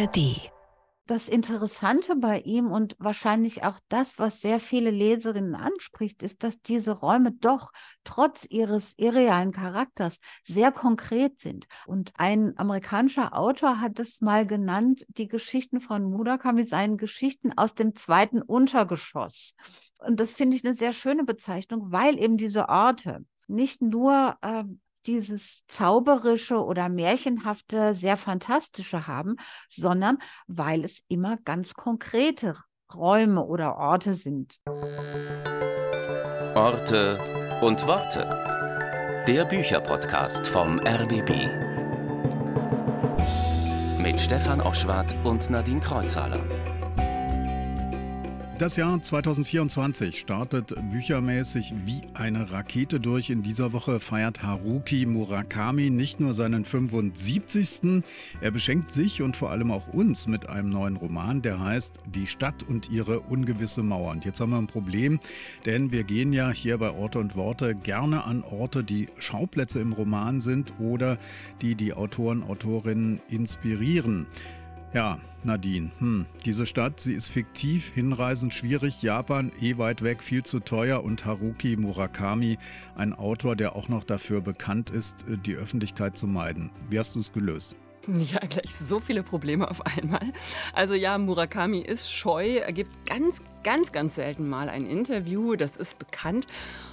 ARD das Interessante bei ihm und wahrscheinlich auch das, was sehr viele Leserinnen anspricht, ist, dass diese Räume doch trotz ihres irrealen Charakters sehr konkret sind. Und ein amerikanischer Autor hat es mal genannt, die Geschichten von Murakami seien Geschichten aus dem zweiten Untergeschoss. Und das finde ich eine sehr schöne Bezeichnung, weil eben diese Orte nicht nur äh, dieses Zauberische oder Märchenhafte, sehr Fantastische haben, sondern weil es immer ganz konkrete Räume oder Orte sind. Orte und Worte. Der Bücherpodcast vom RBB. Mit Stefan Oschwart und Nadine Kreuzhaler. Das Jahr 2024 startet büchermäßig wie eine Rakete durch. In dieser Woche feiert Haruki Murakami nicht nur seinen 75. Er beschenkt sich und vor allem auch uns mit einem neuen Roman, der heißt Die Stadt und ihre ungewisse Mauer. Und jetzt haben wir ein Problem, denn wir gehen ja hier bei Orte und Worte gerne an Orte, die Schauplätze im Roman sind oder die die Autoren, Autorinnen inspirieren. Ja, Nadine, hm, diese Stadt, sie ist fiktiv, hinreisend schwierig, Japan eh weit weg, viel zu teuer und Haruki Murakami, ein Autor, der auch noch dafür bekannt ist, äh, die Öffentlichkeit zu meiden. Wie hast du es gelöst? Ja, gleich so viele Probleme auf einmal. Also ja, Murakami ist scheu, er gibt ganz, ganz, ganz selten mal ein Interview, das ist bekannt.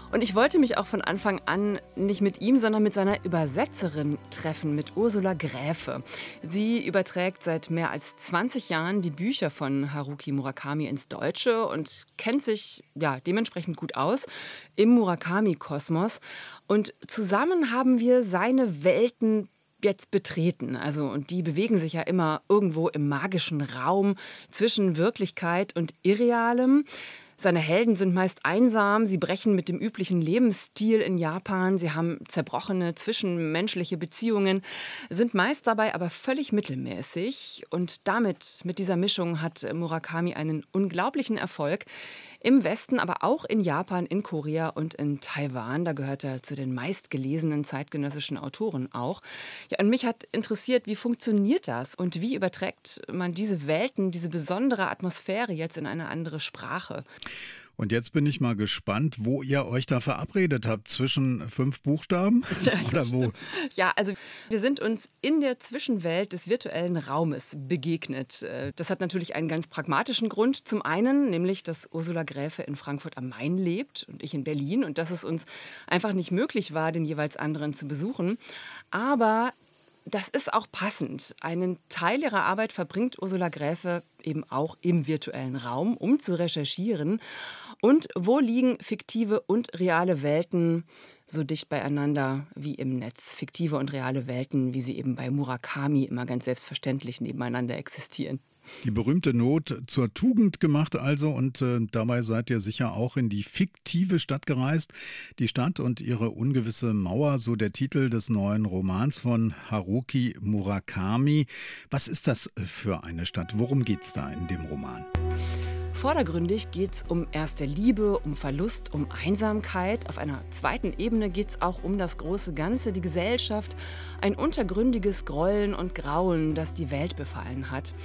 Und ich wollte mich auch von Anfang an nicht mit ihm, sondern mit seiner Übersetzerin treffen, mit Ursula Gräfe. Sie überträgt seit mehr als 20 Jahren die Bücher von Haruki Murakami ins Deutsche und kennt sich ja dementsprechend gut aus im Murakami-Kosmos. Und zusammen haben wir seine Welten jetzt betreten. Also, und die bewegen sich ja immer irgendwo im magischen Raum zwischen Wirklichkeit und Irrealem. Seine Helden sind meist einsam, sie brechen mit dem üblichen Lebensstil in Japan, sie haben zerbrochene zwischenmenschliche Beziehungen, sind meist dabei aber völlig mittelmäßig. Und damit, mit dieser Mischung, hat Murakami einen unglaublichen Erfolg. Im Westen, aber auch in Japan, in Korea und in Taiwan. Da gehört er zu den meistgelesenen zeitgenössischen Autoren auch. Ja, und mich hat interessiert, wie funktioniert das und wie überträgt man diese Welten, diese besondere Atmosphäre jetzt in eine andere Sprache? Und jetzt bin ich mal gespannt, wo ihr euch da verabredet habt. Zwischen fünf Buchstaben? Ja, Oder wo? Ja, also wir sind uns in der Zwischenwelt des virtuellen Raumes begegnet. Äh, das hat natürlich einen ganz pragmatischen Grund. Zum einen, nämlich, dass Ursula Gräfe in Frankfurt am Main lebt und ich in Berlin und dass es uns einfach nicht möglich war, den jeweils anderen zu besuchen. Aber das ist auch passend. Einen Teil ihrer Arbeit verbringt Ursula Gräfe eben auch im virtuellen Raum, um zu recherchieren. Und wo liegen fiktive und reale Welten so dicht beieinander wie im Netz? Fiktive und reale Welten, wie sie eben bei Murakami immer ganz selbstverständlich nebeneinander existieren. Die berühmte Not zur Tugend gemacht also und äh, dabei seid ihr sicher auch in die fiktive Stadt gereist. Die Stadt und ihre ungewisse Mauer, so der Titel des neuen Romans von Haruki Murakami. Was ist das für eine Stadt? Worum geht es da in dem Roman? Vordergründig geht es um erste Liebe, um Verlust, um Einsamkeit. Auf einer zweiten Ebene geht es auch um das große Ganze, die Gesellschaft, ein untergründiges Grollen und Grauen, das die Welt befallen hat.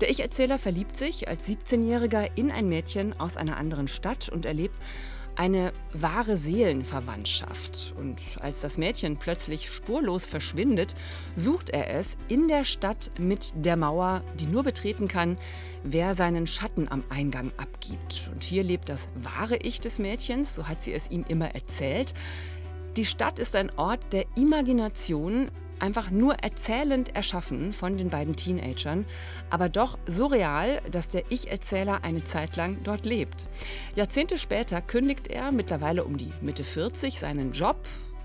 Der Ich-Erzähler verliebt sich als 17-Jähriger in ein Mädchen aus einer anderen Stadt und erlebt eine wahre Seelenverwandtschaft. Und als das Mädchen plötzlich spurlos verschwindet, sucht er es in der Stadt mit der Mauer, die nur betreten kann, wer seinen Schatten am Eingang abgibt. Und hier lebt das wahre Ich des Mädchens, so hat sie es ihm immer erzählt. Die Stadt ist ein Ort der Imagination, einfach nur erzählend erschaffen von den beiden Teenagern, aber doch so real, dass der Ich-Erzähler eine Zeit lang dort lebt. Jahrzehnte später kündigt er, mittlerweile um die Mitte 40, seinen Job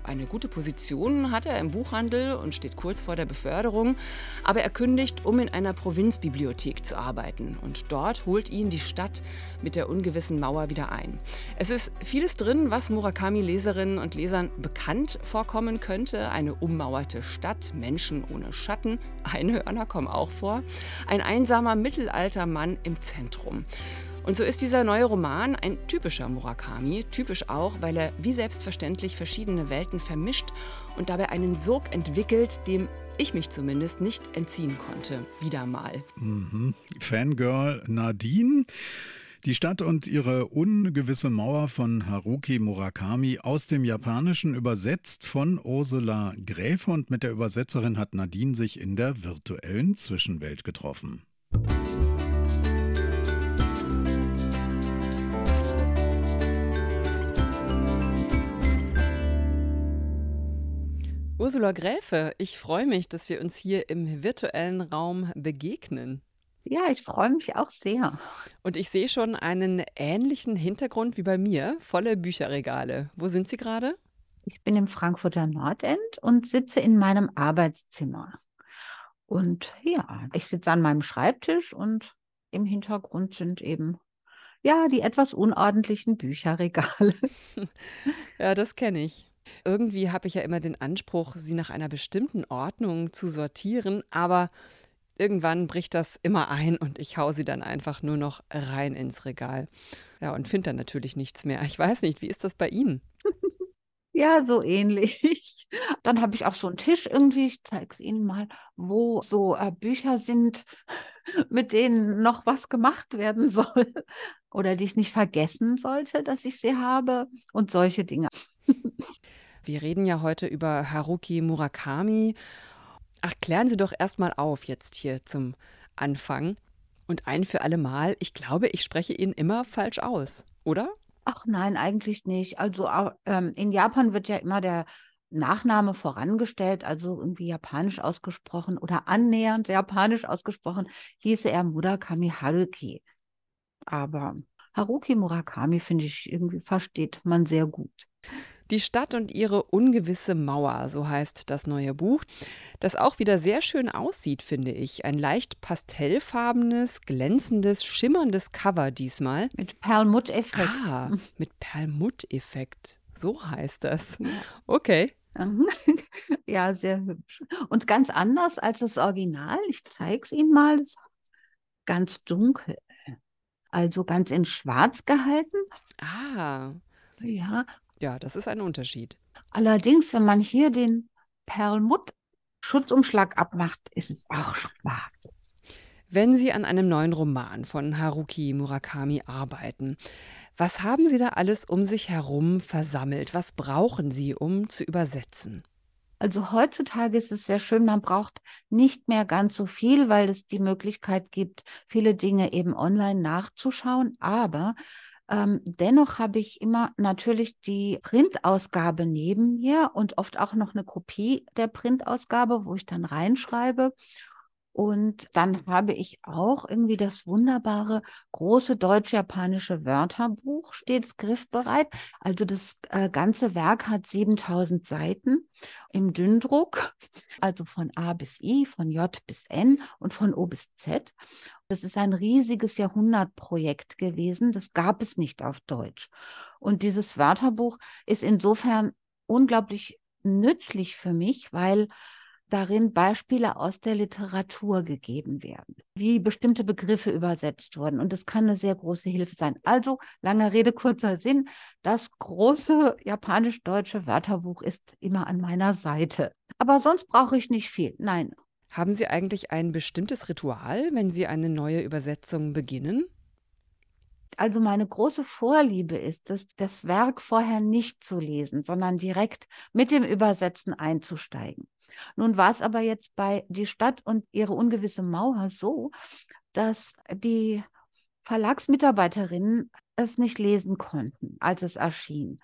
eine gute Position hat er im Buchhandel und steht kurz vor der Beförderung, aber er kündigt, um in einer Provinzbibliothek zu arbeiten. Und dort holt ihn die Stadt mit der ungewissen Mauer wieder ein. Es ist vieles drin, was Murakami-Leserinnen und Lesern bekannt vorkommen könnte. Eine ummauerte Stadt, Menschen ohne Schatten, Einhörner kommen auch vor, ein einsamer Mittelaltermann im Zentrum. Und so ist dieser neue Roman ein typischer Murakami, typisch auch, weil er wie selbstverständlich verschiedene Welten vermischt und dabei einen Sog entwickelt, dem ich mich zumindest nicht entziehen konnte. Wieder mal. Mhm. Fangirl Nadine. Die Stadt und ihre ungewisse Mauer von Haruki Murakami aus dem Japanischen übersetzt von Ursula Gräfe und mit der Übersetzerin hat Nadine sich in der virtuellen Zwischenwelt getroffen. Ursula Gräfe, ich freue mich, dass wir uns hier im virtuellen Raum begegnen. Ja, ich freue mich auch sehr. Und ich sehe schon einen ähnlichen Hintergrund wie bei mir, volle Bücherregale. Wo sind Sie gerade? Ich bin im Frankfurter Nordend und sitze in meinem Arbeitszimmer. Und ja, ich sitze an meinem Schreibtisch und im Hintergrund sind eben ja die etwas unordentlichen Bücherregale. ja, das kenne ich. Irgendwie habe ich ja immer den Anspruch, sie nach einer bestimmten Ordnung zu sortieren, aber irgendwann bricht das immer ein und ich hau sie dann einfach nur noch rein ins Regal. Ja, und finde dann natürlich nichts mehr. Ich weiß nicht, wie ist das bei Ihnen? Ja, so ähnlich. Dann habe ich auch so einen Tisch irgendwie, ich zeige es Ihnen mal, wo so äh, Bücher sind, mit denen noch was gemacht werden soll oder die ich nicht vergessen sollte, dass ich sie habe und solche Dinge. Wir reden ja heute über Haruki Murakami. Ach, klären Sie doch erstmal auf jetzt hier zum Anfang. Und ein für alle Mal, ich glaube, ich spreche ihn immer falsch aus, oder? Ach nein, eigentlich nicht. Also ähm, in Japan wird ja immer der Nachname vorangestellt, also irgendwie japanisch ausgesprochen oder annähernd japanisch ausgesprochen, hieße er Murakami Haruki. Aber Haruki Murakami, finde ich, irgendwie versteht man sehr gut. Die Stadt und ihre ungewisse Mauer, so heißt das neue Buch, das auch wieder sehr schön aussieht, finde ich. Ein leicht pastellfarbenes, glänzendes, schimmerndes Cover diesmal. Mit Perlmutteffekt. Ah, mit Perlmutteffekt. So heißt das. Okay. Ja, sehr hübsch. Und ganz anders als das Original. Ich zeige es Ihnen mal. Ganz dunkel. Also ganz in Schwarz gehalten. Ah. Ja, ja, das ist ein Unterschied. Allerdings, wenn man hier den Perlmutt-Schutzumschlag abmacht, ist es auch schwarz. Wenn Sie an einem neuen Roman von Haruki Murakami arbeiten, was haben Sie da alles um sich herum versammelt? Was brauchen Sie, um zu übersetzen? Also heutzutage ist es sehr schön, man braucht nicht mehr ganz so viel, weil es die Möglichkeit gibt, viele Dinge eben online nachzuschauen. Aber ähm, dennoch habe ich immer natürlich die Printausgabe neben mir und oft auch noch eine Kopie der Printausgabe, wo ich dann reinschreibe. Und dann habe ich auch irgendwie das wunderbare große deutsch-japanische Wörterbuch stets griffbereit. Also das äh, ganze Werk hat 7000 Seiten im Dünndruck, also von A bis I, von J bis N und von O bis Z. Das ist ein riesiges Jahrhundertprojekt gewesen. Das gab es nicht auf Deutsch. Und dieses Wörterbuch ist insofern unglaublich nützlich für mich, weil darin Beispiele aus der Literatur gegeben werden, wie bestimmte Begriffe übersetzt wurden. Und das kann eine sehr große Hilfe sein. Also, lange Rede, kurzer Sinn, das große japanisch-deutsche Wörterbuch ist immer an meiner Seite. Aber sonst brauche ich nicht viel. Nein. Haben Sie eigentlich ein bestimmtes Ritual, wenn Sie eine neue Übersetzung beginnen? Also meine große Vorliebe ist es, das Werk vorher nicht zu lesen, sondern direkt mit dem Übersetzen einzusteigen. Nun war es aber jetzt bei Die Stadt und ihre ungewisse Mauer so, dass die Verlagsmitarbeiterinnen es nicht lesen konnten, als es erschien,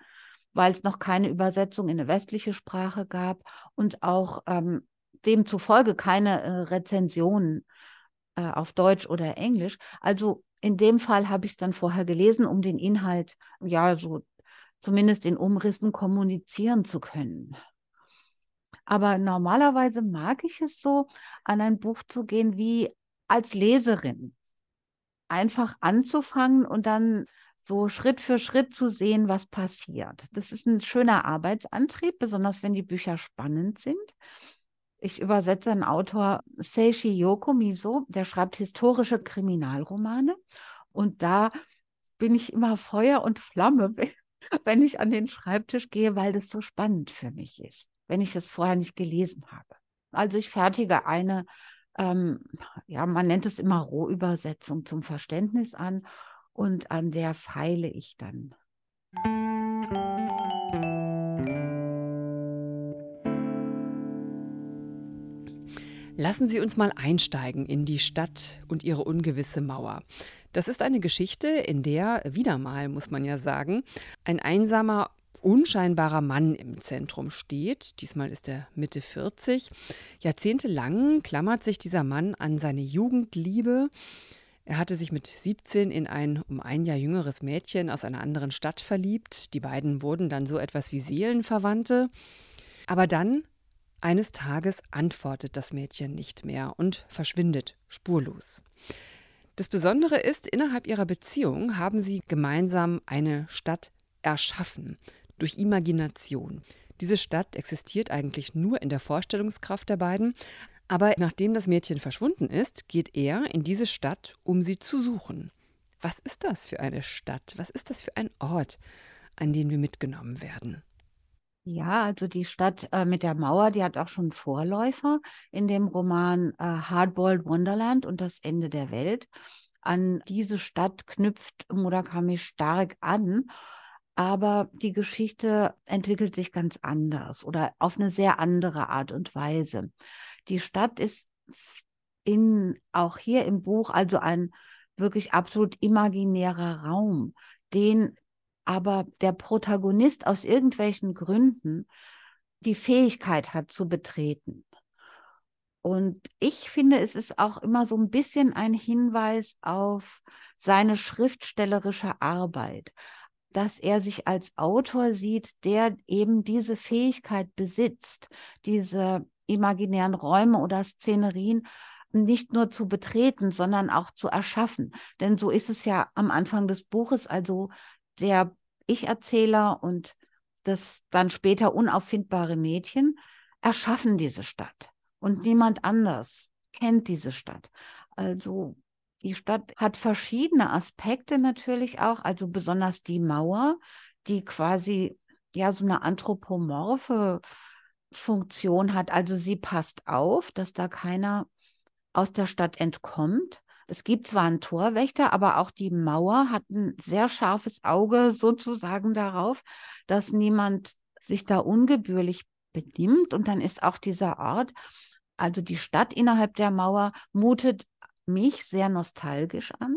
weil es noch keine Übersetzung in eine westliche Sprache gab und auch ähm, demzufolge keine äh, Rezensionen äh, auf Deutsch oder Englisch. Also in dem Fall habe ich es dann vorher gelesen, um den Inhalt ja so zumindest in Umrissen kommunizieren zu können. Aber normalerweise mag ich es so, an ein Buch zu gehen wie als Leserin. Einfach anzufangen und dann so Schritt für Schritt zu sehen, was passiert. Das ist ein schöner Arbeitsantrieb, besonders wenn die Bücher spannend sind. Ich übersetze einen Autor, Seishi Yoko Miso, der schreibt historische Kriminalromane. Und da bin ich immer Feuer und Flamme, wenn ich an den Schreibtisch gehe, weil das so spannend für mich ist wenn ich es vorher nicht gelesen habe. Also ich fertige eine, ähm, ja, man nennt es immer Rohübersetzung zum Verständnis an und an der feile ich dann. Lassen Sie uns mal einsteigen in die Stadt und ihre ungewisse Mauer. Das ist eine Geschichte, in der, wieder mal muss man ja sagen, ein einsamer, unscheinbarer Mann im Zentrum steht. Diesmal ist er Mitte 40. Jahrzehntelang klammert sich dieser Mann an seine Jugendliebe. Er hatte sich mit 17 in ein um ein Jahr jüngeres Mädchen aus einer anderen Stadt verliebt. Die beiden wurden dann so etwas wie Seelenverwandte. Aber dann eines Tages antwortet das Mädchen nicht mehr und verschwindet spurlos. Das Besondere ist, innerhalb ihrer Beziehung haben sie gemeinsam eine Stadt erschaffen, durch Imagination. Diese Stadt existiert eigentlich nur in der Vorstellungskraft der beiden, aber nachdem das Mädchen verschwunden ist, geht er in diese Stadt, um sie zu suchen. Was ist das für eine Stadt? Was ist das für ein Ort, an den wir mitgenommen werden? Ja, also die Stadt äh, mit der Mauer, die hat auch schon Vorläufer in dem Roman äh, Hardboiled Wonderland und das Ende der Welt. An diese Stadt knüpft Murakami stark an, aber die Geschichte entwickelt sich ganz anders oder auf eine sehr andere Art und Weise. Die Stadt ist in, auch hier im Buch also ein wirklich absolut imaginärer Raum, den aber der Protagonist aus irgendwelchen Gründen die Fähigkeit hat zu betreten. Und ich finde, es ist auch immer so ein bisschen ein Hinweis auf seine schriftstellerische Arbeit, dass er sich als Autor sieht, der eben diese Fähigkeit besitzt, diese imaginären Räume oder Szenerien nicht nur zu betreten, sondern auch zu erschaffen. Denn so ist es ja am Anfang des Buches. Also der Ich-Erzähler und das dann später unauffindbare Mädchen erschaffen diese Stadt und niemand anders kennt diese Stadt. Also die Stadt hat verschiedene Aspekte natürlich auch, also besonders die Mauer, die quasi ja so eine anthropomorphe Funktion hat. Also sie passt auf, dass da keiner aus der Stadt entkommt. Es gibt zwar einen Torwächter, aber auch die Mauer hat ein sehr scharfes Auge sozusagen darauf, dass niemand sich da ungebührlich benimmt. Und dann ist auch dieser Ort, also die Stadt innerhalb der Mauer, mutet mich sehr nostalgisch an.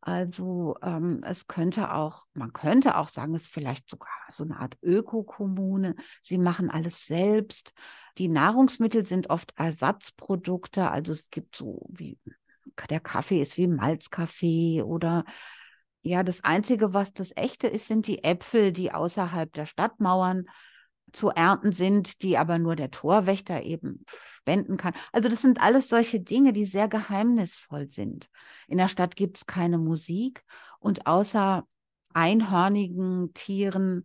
Also ähm, es könnte auch, man könnte auch sagen, es ist vielleicht sogar so eine Art Ökokommune. Sie machen alles selbst. Die Nahrungsmittel sind oft Ersatzprodukte. Also es gibt so wie der Kaffee ist wie Malzkaffee oder ja, das Einzige, was das Echte ist, sind die Äpfel, die außerhalb der Stadtmauern zu ernten sind, die aber nur der Torwächter eben spenden kann. Also das sind alles solche Dinge, die sehr geheimnisvoll sind. In der Stadt gibt es keine Musik und außer einhörnigen Tieren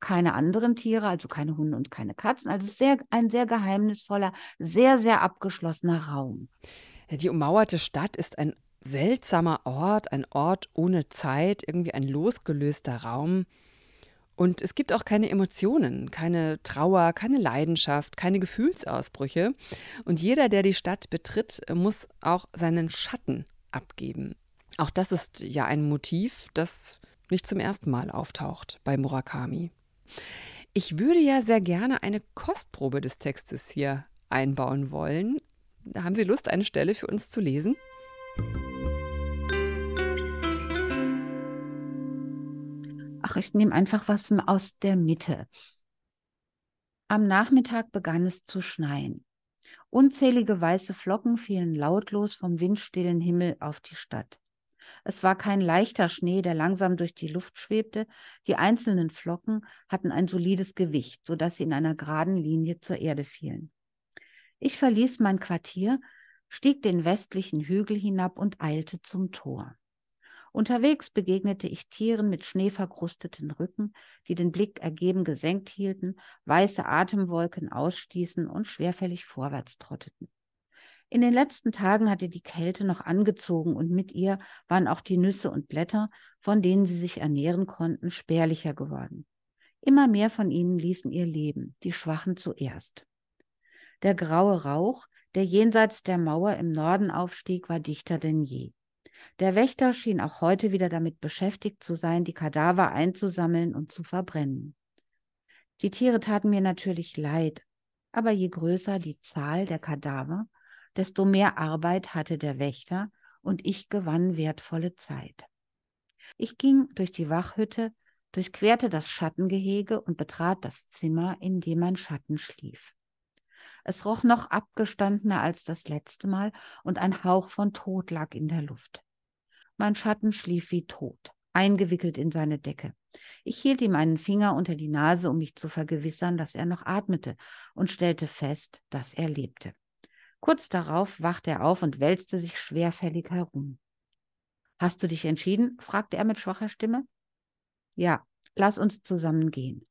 keine anderen Tiere, also keine Hunde und keine Katzen. Also sehr, ein sehr geheimnisvoller, sehr, sehr abgeschlossener Raum. Die ummauerte Stadt ist ein seltsamer Ort, ein Ort ohne Zeit, irgendwie ein losgelöster Raum. Und es gibt auch keine Emotionen, keine Trauer, keine Leidenschaft, keine Gefühlsausbrüche. Und jeder, der die Stadt betritt, muss auch seinen Schatten abgeben. Auch das ist ja ein Motiv, das nicht zum ersten Mal auftaucht bei Murakami. Ich würde ja sehr gerne eine Kostprobe des Textes hier einbauen wollen. Haben Sie Lust, eine Stelle für uns zu lesen? Ach, ich nehme einfach was aus der Mitte. Am Nachmittag begann es zu schneien. Unzählige weiße Flocken fielen lautlos vom windstillen Himmel auf die Stadt. Es war kein leichter Schnee, der langsam durch die Luft schwebte. Die einzelnen Flocken hatten ein solides Gewicht, sodass sie in einer geraden Linie zur Erde fielen. Ich verließ mein Quartier, stieg den westlichen Hügel hinab und eilte zum Tor. Unterwegs begegnete ich Tieren mit schneeverkrusteten Rücken, die den Blick ergeben gesenkt hielten, weiße Atemwolken ausstießen und schwerfällig vorwärts trotteten. In den letzten Tagen hatte die Kälte noch angezogen und mit ihr waren auch die Nüsse und Blätter, von denen sie sich ernähren konnten, spärlicher geworden. Immer mehr von ihnen ließen ihr Leben, die Schwachen zuerst. Der graue Rauch, der jenseits der Mauer im Norden aufstieg, war dichter denn je. Der Wächter schien auch heute wieder damit beschäftigt zu sein, die Kadaver einzusammeln und zu verbrennen. Die Tiere taten mir natürlich leid, aber je größer die Zahl der Kadaver, desto mehr Arbeit hatte der Wächter und ich gewann wertvolle Zeit. Ich ging durch die Wachhütte, durchquerte das Schattengehege und betrat das Zimmer, in dem mein Schatten schlief. Es roch noch abgestandener als das letzte Mal und ein Hauch von Tod lag in der Luft. Mein Schatten schlief wie tot, eingewickelt in seine Decke. Ich hielt ihm einen Finger unter die Nase, um mich zu vergewissern, dass er noch atmete, und stellte fest, dass er lebte. Kurz darauf wachte er auf und wälzte sich schwerfällig herum. Hast du dich entschieden? fragte er mit schwacher Stimme. Ja, lass uns zusammen gehen.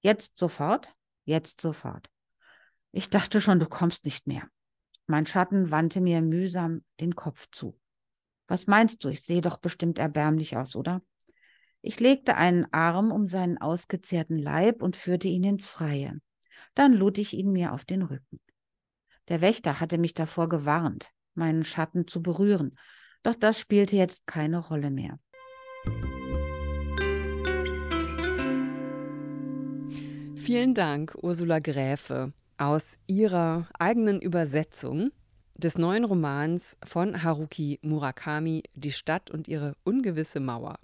Jetzt sofort? Jetzt sofort. Ich dachte schon, du kommst nicht mehr. Mein Schatten wandte mir mühsam den Kopf zu. Was meinst du? Ich sehe doch bestimmt erbärmlich aus, oder? Ich legte einen Arm um seinen ausgezehrten Leib und führte ihn ins Freie. Dann lud ich ihn mir auf den Rücken. Der Wächter hatte mich davor gewarnt, meinen Schatten zu berühren, doch das spielte jetzt keine Rolle mehr. Vielen Dank, Ursula Gräfe, aus Ihrer eigenen Übersetzung des neuen Romans von Haruki Murakami Die Stadt und ihre ungewisse Mauer.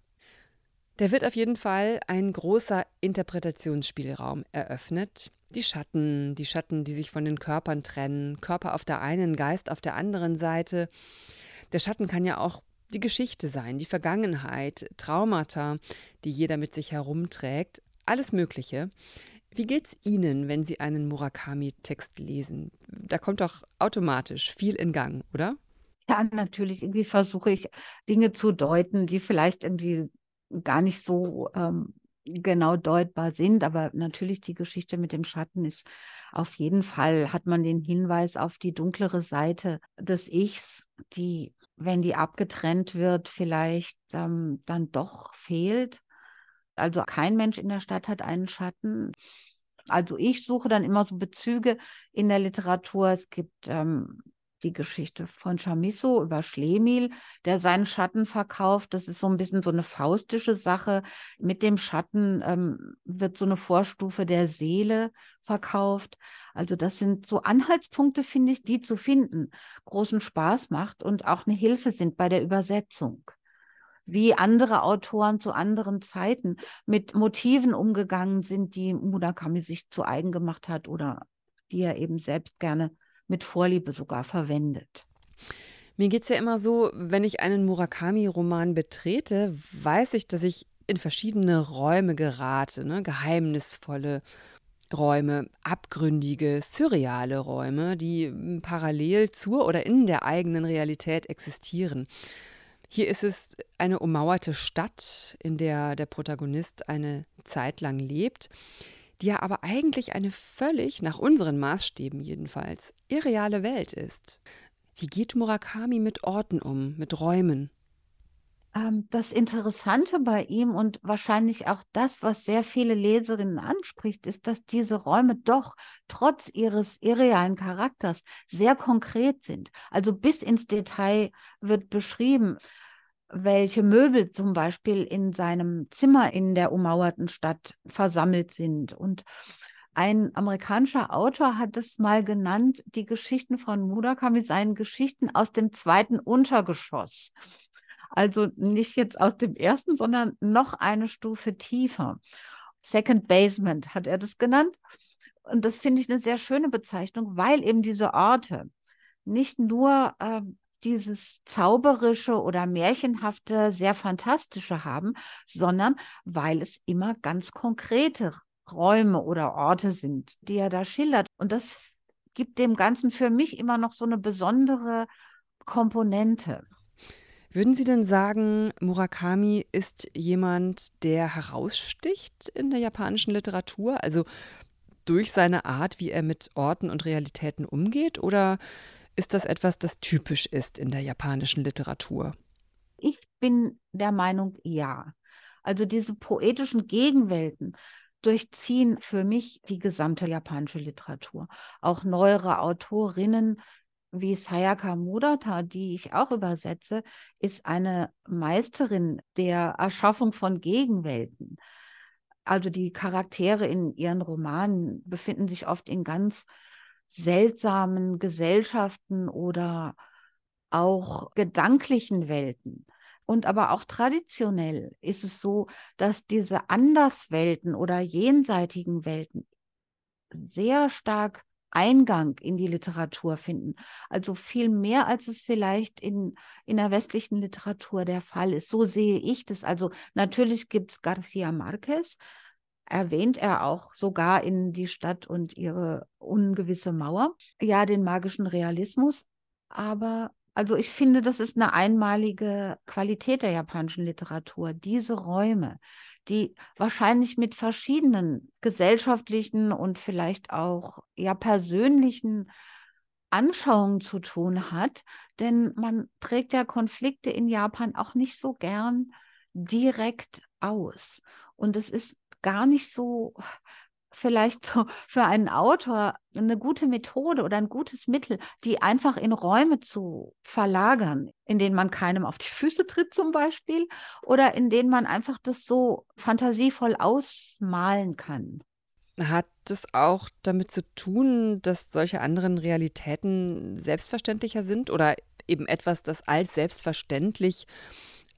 Der wird auf jeden Fall ein großer Interpretationsspielraum eröffnet. Die Schatten, die Schatten, die sich von den Körpern trennen, Körper auf der einen, Geist auf der anderen Seite. Der Schatten kann ja auch die Geschichte sein, die Vergangenheit, Traumata, die jeder mit sich herumträgt, alles Mögliche. Wie geht's Ihnen, wenn Sie einen Murakami-Text lesen? Da kommt doch automatisch viel in Gang, oder? Ja, natürlich. Irgendwie versuche ich Dinge zu deuten, die vielleicht irgendwie gar nicht so ähm, genau deutbar sind. Aber natürlich die Geschichte mit dem Schatten ist auf jeden Fall, hat man den Hinweis auf die dunklere Seite des Ichs, die, wenn die abgetrennt wird, vielleicht ähm, dann doch fehlt. Also kein Mensch in der Stadt hat einen Schatten. Also ich suche dann immer so Bezüge in der Literatur. Es gibt ähm, die Geschichte von Chamisso über Schlemiel, der seinen Schatten verkauft. Das ist so ein bisschen so eine faustische Sache. Mit dem Schatten ähm, wird so eine Vorstufe der Seele verkauft. Also das sind so Anhaltspunkte, finde ich, die zu finden, großen Spaß macht und auch eine Hilfe sind bei der Übersetzung wie andere Autoren zu anderen Zeiten mit Motiven umgegangen sind, die Murakami sich zu eigen gemacht hat oder die er eben selbst gerne mit Vorliebe sogar verwendet. Mir geht es ja immer so, wenn ich einen Murakami-Roman betrete, weiß ich, dass ich in verschiedene Räume gerate, ne? geheimnisvolle Räume, abgründige, surreale Räume, die parallel zur oder in der eigenen Realität existieren. Hier ist es eine ummauerte Stadt, in der der Protagonist eine Zeit lang lebt, die ja aber eigentlich eine völlig, nach unseren Maßstäben jedenfalls, irreale Welt ist. Wie geht Murakami mit Orten um, mit Räumen? Ähm, das Interessante bei ihm und wahrscheinlich auch das, was sehr viele Leserinnen anspricht, ist, dass diese Räume doch trotz ihres irrealen Charakters sehr konkret sind. Also bis ins Detail wird beschrieben, welche Möbel zum Beispiel in seinem Zimmer in der ummauerten Stadt versammelt sind. Und ein amerikanischer Autor hat es mal genannt, die Geschichten von Murakami seien Geschichten aus dem zweiten Untergeschoss. Also nicht jetzt aus dem ersten, sondern noch eine Stufe tiefer. Second Basement hat er das genannt. Und das finde ich eine sehr schöne Bezeichnung, weil eben diese Orte nicht nur äh, dieses zauberische oder märchenhafte, sehr fantastische haben, sondern weil es immer ganz konkrete Räume oder Orte sind, die er da schildert. Und das gibt dem Ganzen für mich immer noch so eine besondere Komponente. Würden Sie denn sagen, Murakami ist jemand, der heraussticht in der japanischen Literatur? Also durch seine Art, wie er mit Orten und Realitäten umgeht? Oder ist das etwas, das typisch ist in der japanischen Literatur? Ich bin der Meinung, ja. Also diese poetischen Gegenwelten, durchziehen für mich die gesamte japanische Literatur. Auch neuere Autorinnen wie Sayaka Murata, die ich auch übersetze, ist eine Meisterin der Erschaffung von Gegenwelten. Also die Charaktere in ihren Romanen befinden sich oft in ganz seltsamen Gesellschaften oder auch gedanklichen Welten. Und aber auch traditionell ist es so, dass diese Anderswelten oder jenseitigen Welten sehr stark Eingang in die Literatur finden. Also viel mehr, als es vielleicht in, in der westlichen Literatur der Fall ist. So sehe ich das. Also natürlich gibt es Garcia Marquez, erwähnt er auch sogar in die Stadt und ihre ungewisse Mauer. Ja, den magischen Realismus. Aber also ich finde, das ist eine einmalige Qualität der japanischen Literatur, diese Räume, die wahrscheinlich mit verschiedenen gesellschaftlichen und vielleicht auch ja persönlichen Anschauungen zu tun hat, denn man trägt ja Konflikte in Japan auch nicht so gern direkt aus. Und es ist gar nicht so vielleicht so für einen Autor eine gute Methode oder ein gutes Mittel, die einfach in Räume zu verlagern, in denen man keinem auf die Füße tritt zum Beispiel oder in denen man einfach das so fantasievoll ausmalen kann. Hat es auch damit zu tun, dass solche anderen Realitäten selbstverständlicher sind oder eben etwas, das als selbstverständlich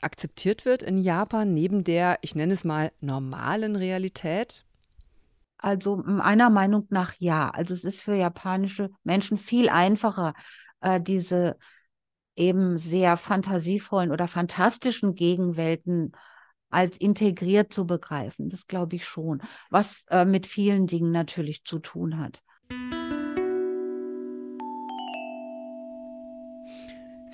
akzeptiert wird in Japan, neben der, ich nenne es mal, normalen Realität? Also meiner Meinung nach ja. Also es ist für japanische Menschen viel einfacher, äh, diese eben sehr fantasievollen oder fantastischen Gegenwelten als integriert zu begreifen. Das glaube ich schon, was äh, mit vielen Dingen natürlich zu tun hat.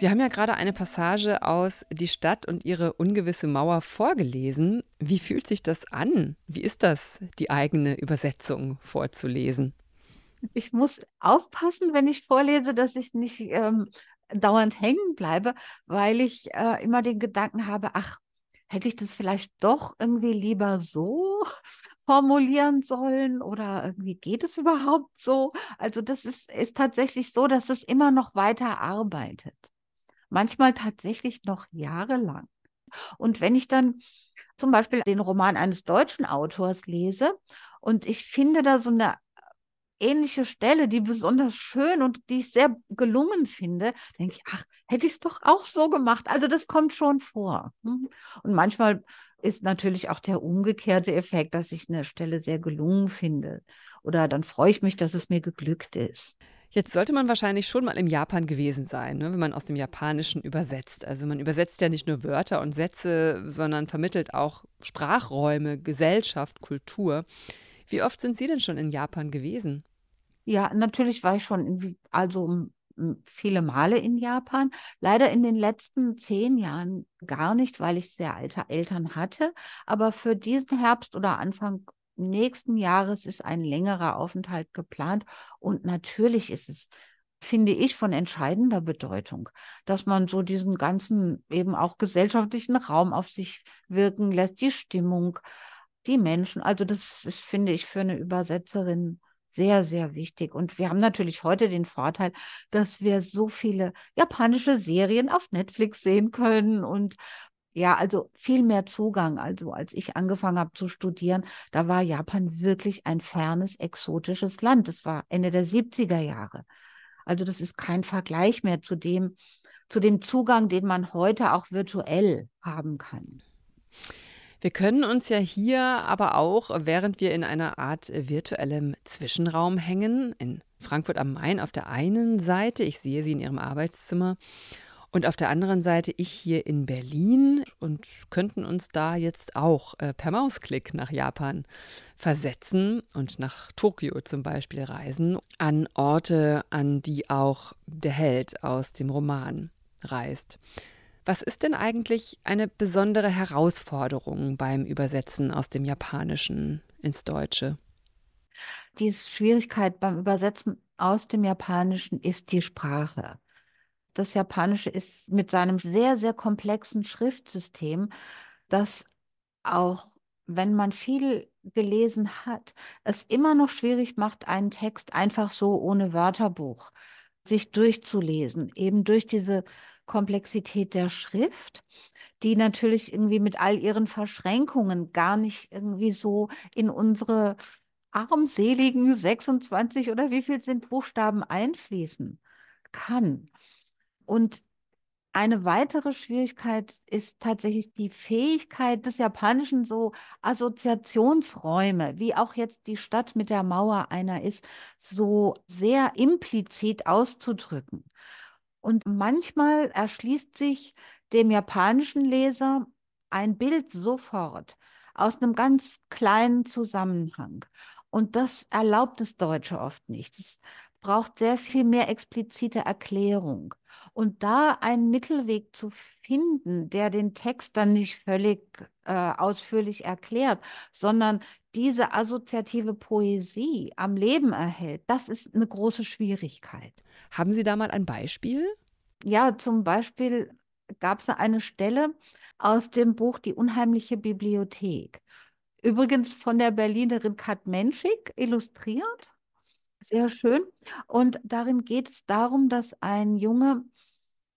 Sie haben ja gerade eine Passage aus Die Stadt und ihre ungewisse Mauer vorgelesen. Wie fühlt sich das an? Wie ist das, die eigene Übersetzung vorzulesen? Ich muss aufpassen, wenn ich vorlese, dass ich nicht ähm, dauernd hängen bleibe, weil ich äh, immer den Gedanken habe, ach, hätte ich das vielleicht doch irgendwie lieber so formulieren sollen oder irgendwie geht es überhaupt so? Also das ist, ist tatsächlich so, dass es immer noch weiter arbeitet manchmal tatsächlich noch jahrelang. Und wenn ich dann zum Beispiel den Roman eines deutschen Autors lese und ich finde da so eine ähnliche Stelle, die besonders schön und die ich sehr gelungen finde, denke ich, ach, hätte ich es doch auch so gemacht. Also das kommt schon vor. Mhm. Und manchmal ist natürlich auch der umgekehrte Effekt, dass ich eine Stelle sehr gelungen finde. Oder dann freue ich mich, dass es mir geglückt ist. Jetzt sollte man wahrscheinlich schon mal im Japan gewesen sein, ne, wenn man aus dem Japanischen übersetzt. Also man übersetzt ja nicht nur Wörter und Sätze, sondern vermittelt auch Sprachräume, Gesellschaft, Kultur. Wie oft sind Sie denn schon in Japan gewesen? Ja, natürlich war ich schon in, also viele Male in Japan. Leider in den letzten zehn Jahren gar nicht, weil ich sehr alte Eltern hatte. Aber für diesen Herbst oder Anfang nächsten Jahres ist ein längerer Aufenthalt geplant. Und natürlich ist es, finde ich, von entscheidender Bedeutung, dass man so diesen ganzen eben auch gesellschaftlichen Raum auf sich wirken lässt, die Stimmung, die Menschen. Also das ist, finde ich, für eine Übersetzerin sehr, sehr wichtig. Und wir haben natürlich heute den Vorteil, dass wir so viele japanische Serien auf Netflix sehen können und ja, also viel mehr Zugang. Also als ich angefangen habe zu studieren, da war Japan wirklich ein fernes, exotisches Land. Das war Ende der 70er Jahre. Also das ist kein Vergleich mehr zu dem, zu dem Zugang, den man heute auch virtuell haben kann. Wir können uns ja hier aber auch, während wir in einer Art virtuellem Zwischenraum hängen, in Frankfurt am Main auf der einen Seite, ich sehe Sie in Ihrem Arbeitszimmer, und auf der anderen Seite ich hier in Berlin und könnten uns da jetzt auch äh, per Mausklick nach Japan versetzen und nach Tokio zum Beispiel reisen, an Orte, an die auch der Held aus dem Roman reist. Was ist denn eigentlich eine besondere Herausforderung beim Übersetzen aus dem Japanischen ins Deutsche? Die Schwierigkeit beim Übersetzen aus dem Japanischen ist die Sprache das Japanische ist mit seinem sehr, sehr komplexen Schriftsystem, das auch, wenn man viel gelesen hat, es immer noch schwierig macht, einen Text einfach so ohne Wörterbuch sich durchzulesen, eben durch diese Komplexität der Schrift, die natürlich irgendwie mit all ihren Verschränkungen gar nicht irgendwie so in unsere armseligen 26 oder wie viel sind Buchstaben einfließen kann. Und eine weitere Schwierigkeit ist tatsächlich die Fähigkeit des Japanischen, so Assoziationsräume, wie auch jetzt die Stadt mit der Mauer einer ist, so sehr implizit auszudrücken. Und manchmal erschließt sich dem japanischen Leser ein Bild sofort aus einem ganz kleinen Zusammenhang. Und das erlaubt das Deutsche oft nicht. Es braucht sehr viel mehr explizite Erklärung. Und da einen Mittelweg zu finden, der den Text dann nicht völlig äh, ausführlich erklärt, sondern diese assoziative Poesie am Leben erhält, das ist eine große Schwierigkeit. Haben Sie da mal ein Beispiel? Ja, zum Beispiel gab es eine Stelle aus dem Buch Die unheimliche Bibliothek. Übrigens von der Berlinerin Kat Menschik illustriert. Sehr schön. Und darin geht es darum, dass ein Junge,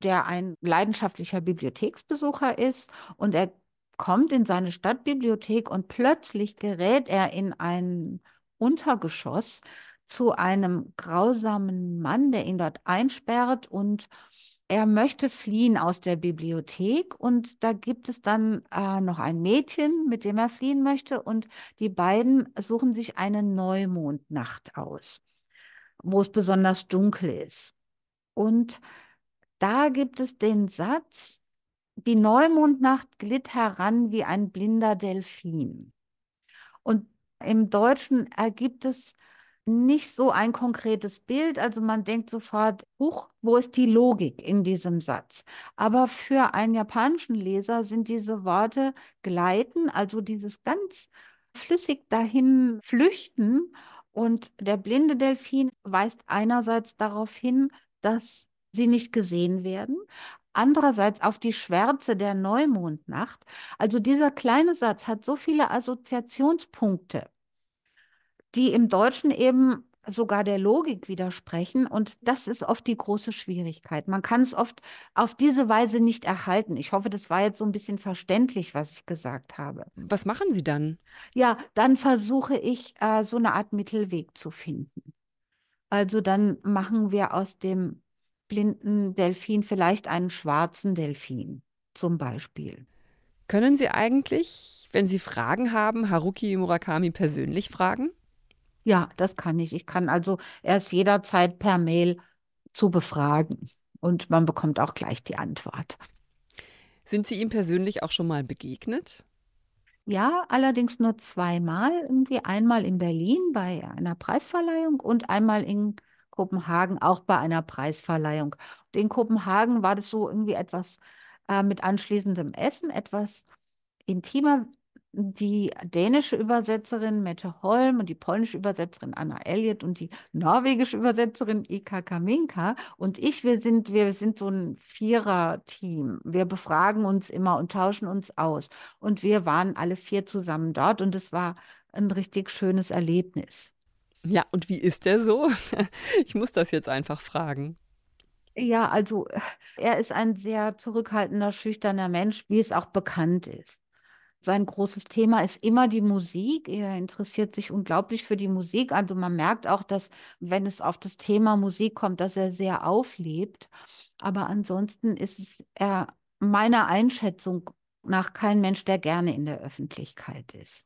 der ein leidenschaftlicher Bibliotheksbesucher ist und er kommt in seine Stadtbibliothek und plötzlich gerät er in ein Untergeschoss zu einem grausamen Mann, der ihn dort einsperrt und er möchte fliehen aus der Bibliothek und da gibt es dann äh, noch ein Mädchen, mit dem er fliehen möchte und die beiden suchen sich eine Neumondnacht aus wo es besonders dunkel ist. Und da gibt es den Satz, die Neumondnacht glitt heran wie ein blinder Delfin. Und im Deutschen ergibt es nicht so ein konkretes Bild. Also man denkt sofort, huch, wo ist die Logik in diesem Satz? Aber für einen japanischen Leser sind diese Worte gleiten, also dieses ganz flüssig dahin flüchten und der blinde Delfin weist einerseits darauf hin, dass sie nicht gesehen werden, andererseits auf die Schwärze der Neumondnacht. Also dieser kleine Satz hat so viele Assoziationspunkte, die im Deutschen eben sogar der Logik widersprechen. Und das ist oft die große Schwierigkeit. Man kann es oft auf diese Weise nicht erhalten. Ich hoffe, das war jetzt so ein bisschen verständlich, was ich gesagt habe. Was machen Sie dann? Ja, dann versuche ich, äh, so eine Art Mittelweg zu finden. Also dann machen wir aus dem blinden Delfin vielleicht einen schwarzen Delfin zum Beispiel. Können Sie eigentlich, wenn Sie Fragen haben, Haruki Murakami persönlich fragen? Ja, das kann ich. Ich kann also erst jederzeit per Mail zu befragen und man bekommt auch gleich die Antwort. Sind Sie ihm persönlich auch schon mal begegnet? Ja, allerdings nur zweimal. Irgendwie einmal in Berlin bei einer Preisverleihung und einmal in Kopenhagen auch bei einer Preisverleihung. Und in Kopenhagen war das so irgendwie etwas äh, mit anschließendem Essen, etwas intimer die dänische Übersetzerin Mette Holm und die polnische Übersetzerin Anna Elliott und die norwegische Übersetzerin Ika Kaminka und ich, wir sind, wir sind so ein Vierer-Team. Wir befragen uns immer und tauschen uns aus. Und wir waren alle vier zusammen dort und es war ein richtig schönes Erlebnis. Ja, und wie ist der so? Ich muss das jetzt einfach fragen. Ja, also er ist ein sehr zurückhaltender, schüchterner Mensch, wie es auch bekannt ist. Sein großes Thema ist immer die Musik. Er interessiert sich unglaublich für die Musik. Also man merkt auch, dass wenn es auf das Thema Musik kommt, dass er sehr auflebt. Aber ansonsten ist es er meiner Einschätzung nach kein Mensch, der gerne in der Öffentlichkeit ist.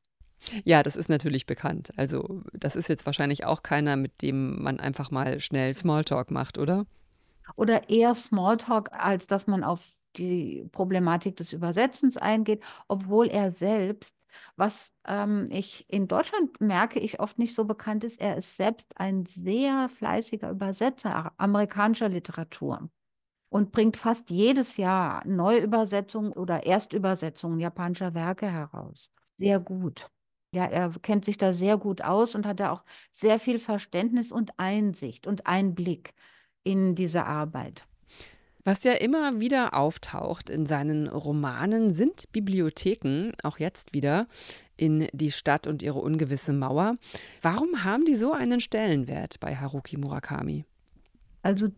Ja, das ist natürlich bekannt. Also das ist jetzt wahrscheinlich auch keiner, mit dem man einfach mal schnell Smalltalk macht, oder? Oder eher Smalltalk, als dass man auf die Problematik des Übersetzens eingeht, obwohl er selbst, was ähm, ich in Deutschland merke, ich oft nicht so bekannt ist, er ist selbst ein sehr fleißiger Übersetzer amerikanischer Literatur und bringt fast jedes Jahr Neuübersetzungen oder Erstübersetzungen japanischer Werke heraus. Sehr gut. Ja, er kennt sich da sehr gut aus und hat da auch sehr viel Verständnis und Einsicht und Einblick in diese Arbeit. Was ja immer wieder auftaucht in seinen Romanen sind Bibliotheken, auch jetzt wieder. in die Stadt und ihre ungewisse Mauer. Warum haben die so einen Stellenwert bei Haruki Murakami? Also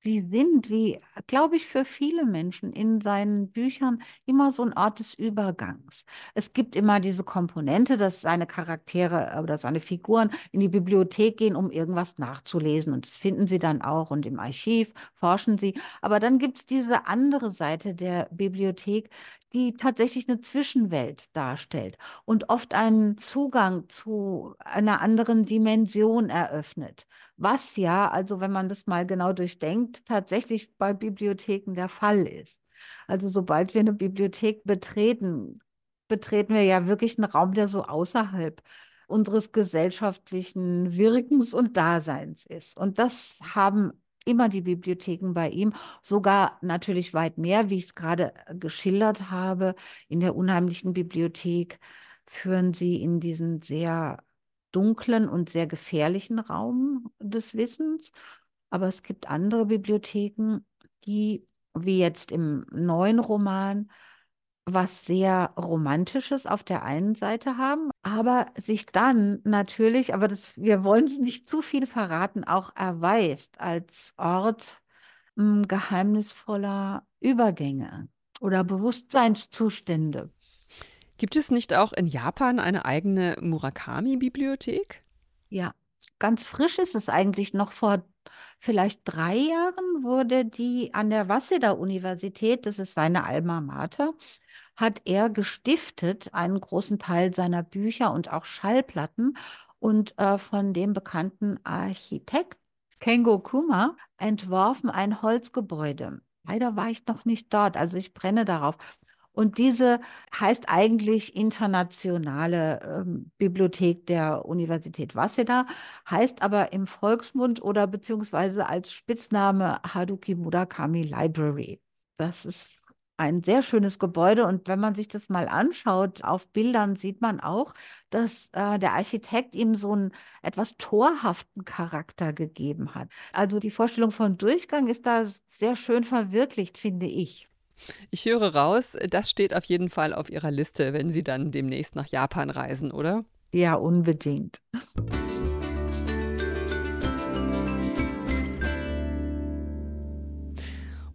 sie sind, wie, glaube ich, für viele Menschen in seinen Büchern immer so ein Ort des Übergangs. Es gibt immer diese Komponente, dass seine Charaktere oder seine Figuren in die Bibliothek gehen, um irgendwas nachzulesen. Und das finden sie dann auch. Und im Archiv forschen sie. Aber dann gibt es diese andere Seite der Bibliothek, die tatsächlich eine Zwischenwelt darstellt und oft einen Zugang zu einer anderen Dimension eröffnet. Was ja, also wenn man das mal genau durchdenkt, tatsächlich bei Bibliotheken der Fall ist. Also sobald wir eine Bibliothek betreten, betreten wir ja wirklich einen Raum, der so außerhalb unseres gesellschaftlichen Wirkens und Daseins ist. Und das haben immer die Bibliotheken bei ihm, sogar natürlich weit mehr, wie ich es gerade äh, geschildert habe. In der unheimlichen Bibliothek führen sie in diesen sehr dunklen und sehr gefährlichen Raum des Wissens. Aber es gibt andere Bibliotheken, die, wie jetzt im neuen Roman, was sehr Romantisches auf der einen Seite haben, aber sich dann natürlich, aber das, wir wollen es nicht zu viel verraten, auch erweist als Ort mh, hm, geheimnisvoller Übergänge oder Bewusstseinszustände. Gibt es nicht auch in Japan eine eigene Murakami-Bibliothek? Ja, ganz frisch ist es eigentlich noch vor vielleicht drei Jahren wurde die an der Waseda-Universität, das ist seine Alma Mater, hat er gestiftet, einen großen Teil seiner Bücher und auch Schallplatten und äh, von dem bekannten Architekt Kengo Kuma entworfen ein Holzgebäude. Leider war ich noch nicht dort, also ich brenne darauf. Und diese heißt eigentlich Internationale ähm, Bibliothek der Universität Waseda, heißt aber im Volksmund oder beziehungsweise als Spitzname Haruki Murakami Library. Das ist ein sehr schönes Gebäude. Und wenn man sich das mal anschaut auf Bildern, sieht man auch, dass äh, der Architekt ihm so einen etwas torhaften Charakter gegeben hat. Also die Vorstellung von Durchgang ist da sehr schön verwirklicht, finde ich. Ich höre raus, das steht auf jeden Fall auf Ihrer Liste, wenn Sie dann demnächst nach Japan reisen, oder? Ja, unbedingt.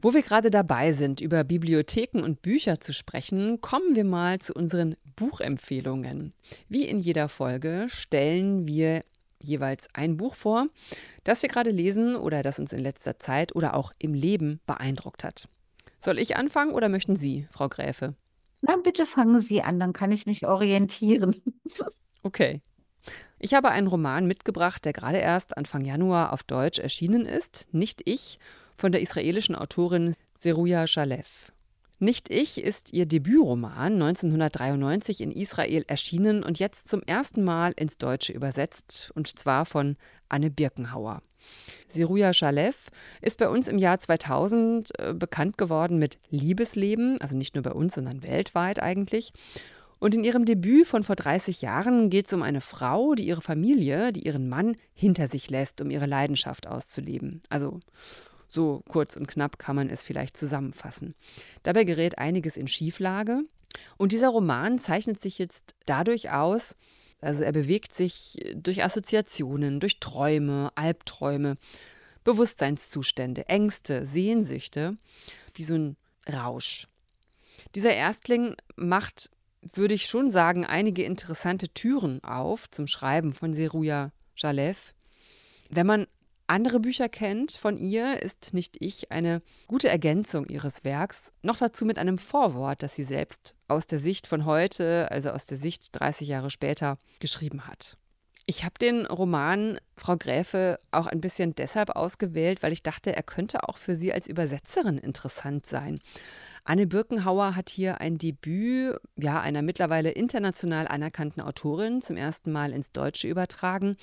Wo wir gerade dabei sind, über Bibliotheken und Bücher zu sprechen, kommen wir mal zu unseren Buchempfehlungen. Wie in jeder Folge stellen wir jeweils ein Buch vor, das wir gerade lesen oder das uns in letzter Zeit oder auch im Leben beeindruckt hat. Soll ich anfangen oder möchten Sie, Frau Gräfe? Na, bitte fangen Sie an, dann kann ich mich orientieren. okay. Ich habe einen Roman mitgebracht, der gerade erst Anfang Januar auf Deutsch erschienen ist. Nicht ich von der israelischen Autorin Seruja Shalev. Nicht ich ist ihr Debütroman 1993 in Israel erschienen und jetzt zum ersten Mal ins Deutsche übersetzt, und zwar von Anne Birkenhauer. Seruja Shalev ist bei uns im Jahr 2000 äh, bekannt geworden mit Liebesleben, also nicht nur bei uns, sondern weltweit eigentlich. Und in ihrem Debüt von vor 30 Jahren geht es um eine Frau, die ihre Familie, die ihren Mann hinter sich lässt, um ihre Leidenschaft auszuleben. Also so kurz und knapp kann man es vielleicht zusammenfassen. Dabei gerät einiges in Schieflage. Und dieser Roman zeichnet sich jetzt dadurch aus, also er bewegt sich durch Assoziationen, durch Träume, Albträume, Bewusstseinszustände, Ängste, Sehnsüchte, wie so ein Rausch. Dieser Erstling macht, würde ich schon sagen, einige interessante Türen auf zum Schreiben von Seruja Jalev. Wenn man andere Bücher kennt von ihr, ist nicht ich eine gute Ergänzung ihres Werks, noch dazu mit einem Vorwort, das sie selbst aus der Sicht von heute, also aus der Sicht 30 Jahre später, geschrieben hat. Ich habe den Roman Frau Gräfe auch ein bisschen deshalb ausgewählt, weil ich dachte, er könnte auch für Sie als Übersetzerin interessant sein. Anne Birkenhauer hat hier ein Debüt ja, einer mittlerweile international anerkannten Autorin zum ersten Mal ins Deutsche übertragen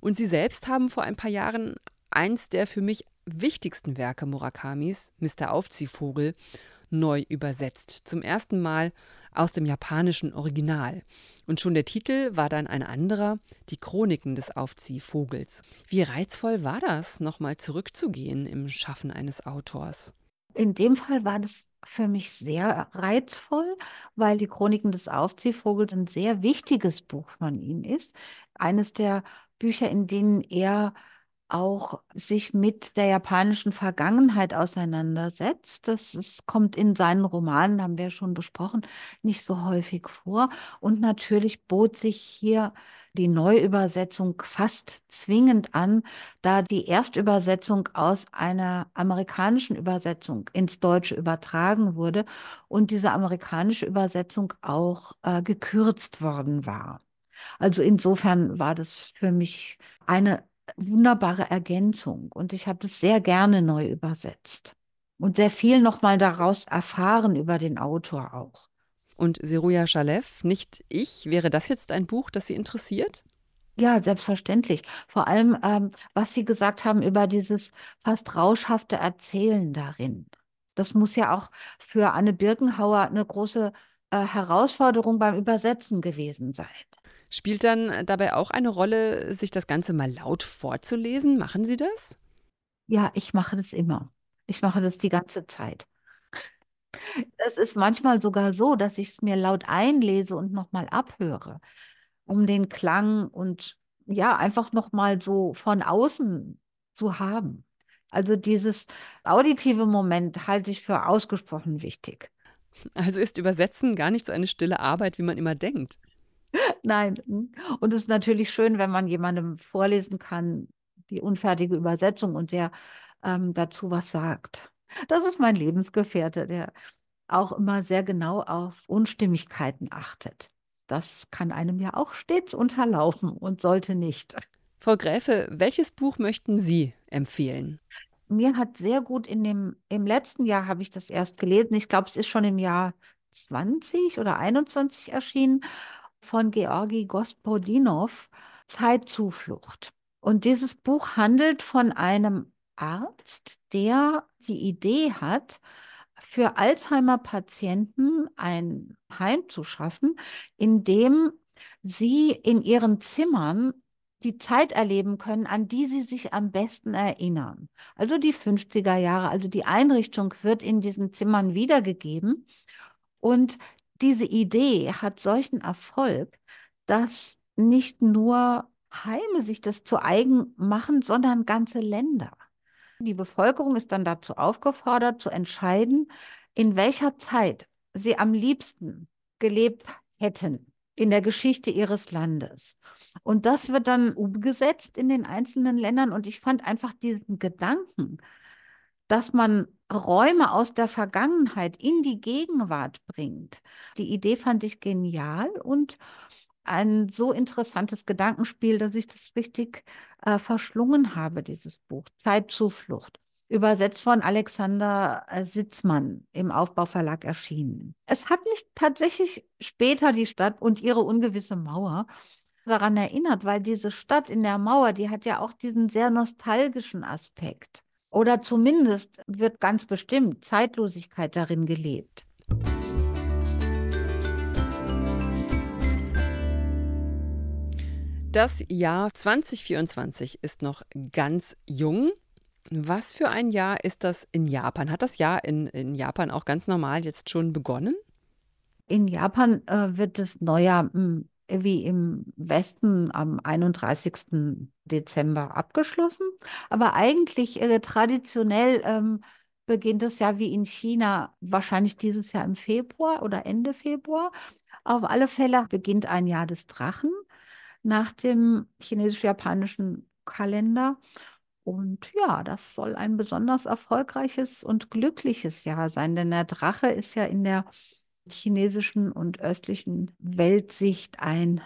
und sie selbst haben vor ein paar Jahren eins der für mich wichtigsten Werke Murakamis, Mr. Aufziehvogel, neu übersetzt. Zum ersten Mal aus dem japanischen Original. Und schon der Titel war dann ein anderer, die Chroniken des Aufziehvogels. Wie reizvoll war das, nochmal zurückzugehen im Schaffen eines Autors? In dem Fall war das für mich sehr reizvoll, weil die Chroniken des Aufziehvogels ein sehr wichtiges Buch von ihm ist. Eines der Bücher, in denen er auch sich mit der japanischen Vergangenheit auseinandersetzt. Das ist, kommt in seinen Romanen, haben wir schon besprochen, nicht so häufig vor. Und natürlich bot sich hier die Neuübersetzung fast zwingend an, da die Erstübersetzung aus einer amerikanischen Übersetzung ins Deutsche übertragen wurde und diese amerikanische Übersetzung auch äh, gekürzt worden war. Also insofern war das für mich eine wunderbare Ergänzung und ich habe das sehr gerne neu übersetzt und sehr viel nochmal daraus erfahren über den Autor auch. Und Seruja Shalev, nicht ich, wäre das jetzt ein Buch, das Sie interessiert? Ja, selbstverständlich. Vor allem, ähm, was Sie gesagt haben über dieses fast rauschhafte Erzählen darin. Das muss ja auch für Anne Birkenhauer eine große äh, Herausforderung beim Übersetzen gewesen sein. Spielt dann dabei auch eine Rolle, sich das Ganze mal laut vorzulesen? Machen Sie das? Ja, ich mache das immer. Ich mache das die ganze Zeit. Es ist manchmal sogar so, dass ich es mir laut einlese und nochmal abhöre, um den Klang und ja, einfach nochmal so von außen zu haben. Also dieses auditive Moment halte ich für ausgesprochen wichtig. Also ist Übersetzen gar nicht so eine stille Arbeit, wie man immer denkt. Nein. Hm. Und es ist natürlich schön, wenn man jemandem vorlesen kann, die unfertige Übersetzung und der ähm, dazu was sagt. Das ist mein Lebensgefährte, der auch immer sehr genau auf Unstimmigkeiten achtet. Das kann einem ja auch stets unterlaufen und sollte nicht. Frau Gräfe, welches Buch möchten Sie empfehlen? Mir hat sehr gut in dem, im letzten Jahr habe ich das erst gelesen. Ich glaube, es ist schon im Jahr 20 oder 21 erschienen von Georgi Gospodinov, Zeitzuflucht. Und dieses Buch handelt von einem Arzt, der die Idee hat, für Alzheimer-Patienten ein Heim zu schaffen, in dem sie in ihren Zimmern die Zeit erleben können, an die sie sich am besten erinnern. Also die 50er Jahre, also die Einrichtung wird in diesen Zimmern wiedergegeben. Und diese Idee hat solchen Erfolg, dass nicht nur Heime sich das zu eigen machen, sondern ganze Länder. Die Bevölkerung ist dann dazu aufgefordert, zu entscheiden, in welcher Zeit sie am liebsten gelebt hätten in der Geschichte ihres Landes. Und das wird dann umgesetzt in den einzelnen Ländern. Und ich fand einfach diesen Gedanken, dass man Räume aus der Vergangenheit in die Gegenwart bringt. Die Idee fand ich genial und ein so interessantes Gedankenspiel, dass ich das richtig äh, verschlungen habe, dieses Buch. Zeitzuflucht. Übersetzt von Alexander äh, Sitzmann im Aufbauverlag erschienen. Es hat mich tatsächlich später die Stadt und ihre ungewisse Mauer daran erinnert, weil diese Stadt in der Mauer, die hat ja auch diesen sehr nostalgischen Aspekt. Oder zumindest wird ganz bestimmt Zeitlosigkeit darin gelebt. Das Jahr 2024 ist noch ganz jung. Was für ein Jahr ist das in Japan? Hat das Jahr in, in Japan auch ganz normal jetzt schon begonnen? In Japan äh, wird das Neujahr hm, wie im Westen am 31. Dezember abgeschlossen. Aber eigentlich äh, traditionell ähm, beginnt es ja wie in China wahrscheinlich dieses Jahr im Februar oder Ende Februar. Auf alle Fälle beginnt ein Jahr des Drachen nach dem chinesisch-japanischen Kalender. Und ja, das soll ein besonders erfolgreiches und glückliches Jahr sein, denn der Drache ist ja in der chinesischen und östlichen Weltsicht ein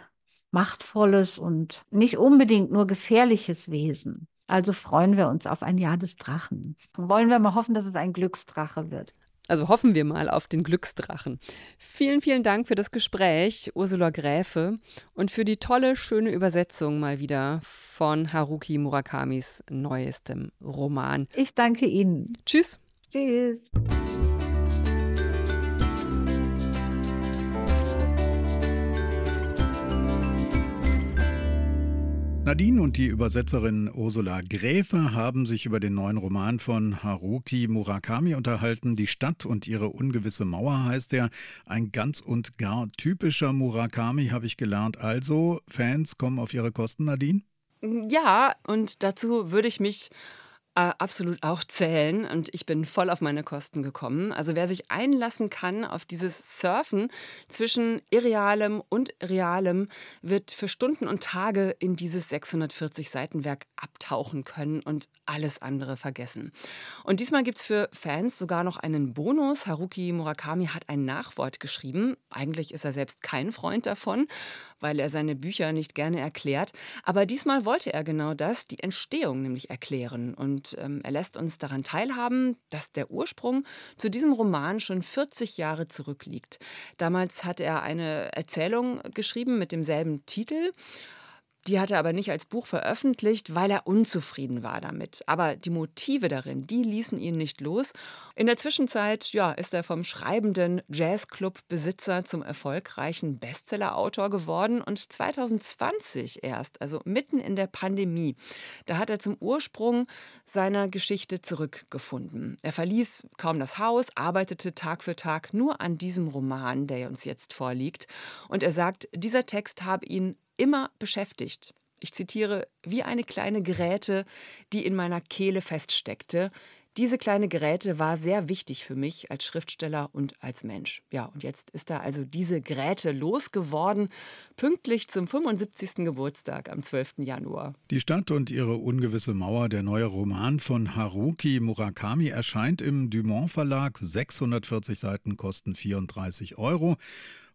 machtvolles und nicht unbedingt nur gefährliches Wesen. Also freuen wir uns auf ein Jahr des Drachen. Wollen wir mal hoffen, dass es ein Glücksdrache wird. Also hoffen wir mal auf den Glücksdrachen. Vielen, vielen Dank für das Gespräch, Ursula Gräfe, und für die tolle, schöne Übersetzung mal wieder von Haruki Murakamis neuestem Roman. Ich danke Ihnen. Tschüss. Tschüss. Nadine und die Übersetzerin Ursula Gräfe haben sich über den neuen Roman von Haruki Murakami unterhalten. Die Stadt und ihre ungewisse Mauer heißt er. Ein ganz und gar typischer Murakami, habe ich gelernt. Also, Fans kommen auf ihre Kosten, Nadine? Ja, und dazu würde ich mich absolut auch zählen und ich bin voll auf meine Kosten gekommen. Also wer sich einlassen kann auf dieses Surfen zwischen Irrealem und Realem, wird für Stunden und Tage in dieses 640 Seitenwerk abtauchen können und alles andere vergessen. Und diesmal gibt es für Fans sogar noch einen Bonus. Haruki Murakami hat ein Nachwort geschrieben. Eigentlich ist er selbst kein Freund davon, weil er seine Bücher nicht gerne erklärt. Aber diesmal wollte er genau das, die Entstehung nämlich erklären. Und ähm, er lässt uns daran teilhaben, dass der Ursprung zu diesem Roman schon 40 Jahre zurückliegt. Damals hat er eine Erzählung geschrieben mit demselben Titel. Die hat er aber nicht als Buch veröffentlicht, weil er unzufrieden war damit. Aber die Motive darin, die ließen ihn nicht los. In der Zwischenzeit ja, ist er vom schreibenden Jazzclub-Besitzer zum erfolgreichen Bestsellerautor geworden und 2020 erst, also mitten in der Pandemie, da hat er zum Ursprung seiner Geschichte zurückgefunden. Er verließ kaum das Haus, arbeitete Tag für Tag nur an diesem Roman, der uns jetzt vorliegt. Und er sagt, dieser Text habe ihn immer beschäftigt. Ich zitiere, wie eine kleine Geräte, die in meiner Kehle feststeckte. Diese kleine Geräte war sehr wichtig für mich als Schriftsteller und als Mensch. Ja, und jetzt ist er also diese Geräte losgeworden, pünktlich zum 75. Geburtstag am 12. Januar. Die Stadt und ihre ungewisse Mauer, der neue Roman von Haruki Murakami, erscheint im Dumont Verlag. 640 Seiten kosten 34 Euro.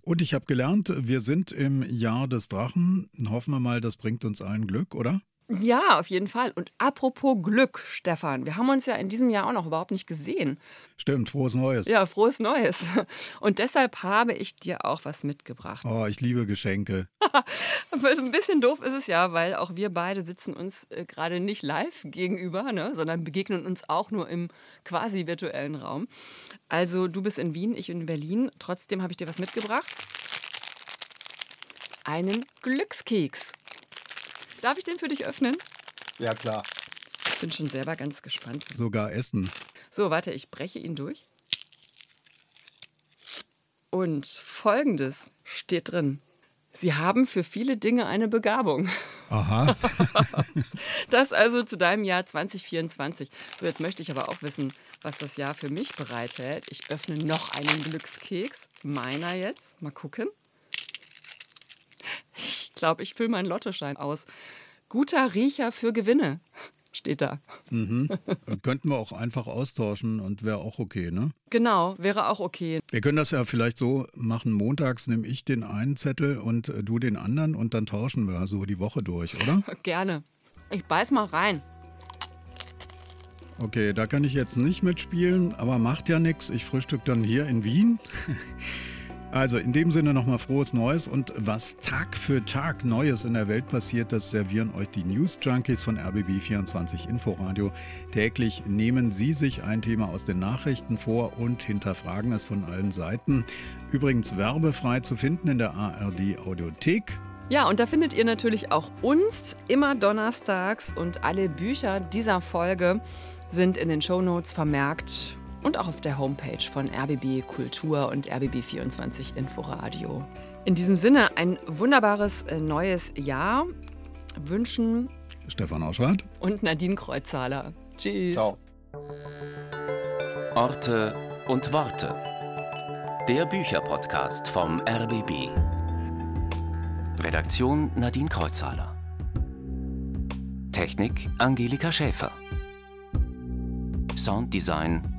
Und ich habe gelernt, wir sind im Jahr des Drachen. Hoffen wir mal, das bringt uns allen Glück, oder? Ja, auf jeden Fall. Und apropos Glück, Stefan, wir haben uns ja in diesem Jahr auch noch überhaupt nicht gesehen. Stimmt, frohes Neues. Ja, frohes Neues. Und deshalb habe ich dir auch was mitgebracht. Oh, ich liebe Geschenke. Ein bisschen doof ist es ja, weil auch wir beide sitzen uns äh, gerade nicht live gegenüber, ne, sondern begegnen uns auch nur im quasi virtuellen Raum. Also du bist in Wien, ich in Berlin. Trotzdem habe ich dir was mitgebracht. Einen Glückskeks. Darf ich den für dich öffnen? Ja, klar. Ich bin schon selber ganz gespannt. Sogar essen. So, warte, ich breche ihn durch. Und folgendes steht drin. Sie haben für viele Dinge eine Begabung. Aha. das also zu deinem Jahr 2024. So, jetzt möchte ich aber auch wissen, was das Jahr für mich bereithält. Ich öffne noch einen Glückskeks. Meiner jetzt. Mal gucken glaube, ich fülle meinen Lottoschein aus. Guter Riecher für Gewinne steht da. Mhm. Könnten wir auch einfach austauschen und wäre auch okay, ne? Genau, wäre auch okay. Wir können das ja vielleicht so machen, montags nehme ich den einen Zettel und du den anderen und dann tauschen wir so die Woche durch, oder? Gerne. Ich beiß mal rein. Okay, da kann ich jetzt nicht mitspielen, aber macht ja nichts. Ich frühstück dann hier in Wien. Also in dem Sinne nochmal frohes Neues und was Tag für Tag Neues in der Welt passiert, das servieren euch die News Junkies von RBB24 Inforadio. Täglich nehmen sie sich ein Thema aus den Nachrichten vor und hinterfragen es von allen Seiten. Übrigens werbefrei zu finden in der ARD Audiothek. Ja, und da findet ihr natürlich auch uns immer donnerstags und alle Bücher dieser Folge sind in den Shownotes vermerkt und auch auf der Homepage von RBB Kultur und RBB24 Inforadio. In diesem Sinne ein wunderbares äh, neues Jahr wünschen Stefan Auschwart und Nadine Kreuzzahler. Tschüss. Ciao. Orte und Worte. Der Bücherpodcast vom RBB. Redaktion Nadine Kreuzzahler. Technik Angelika Schäfer. Sounddesign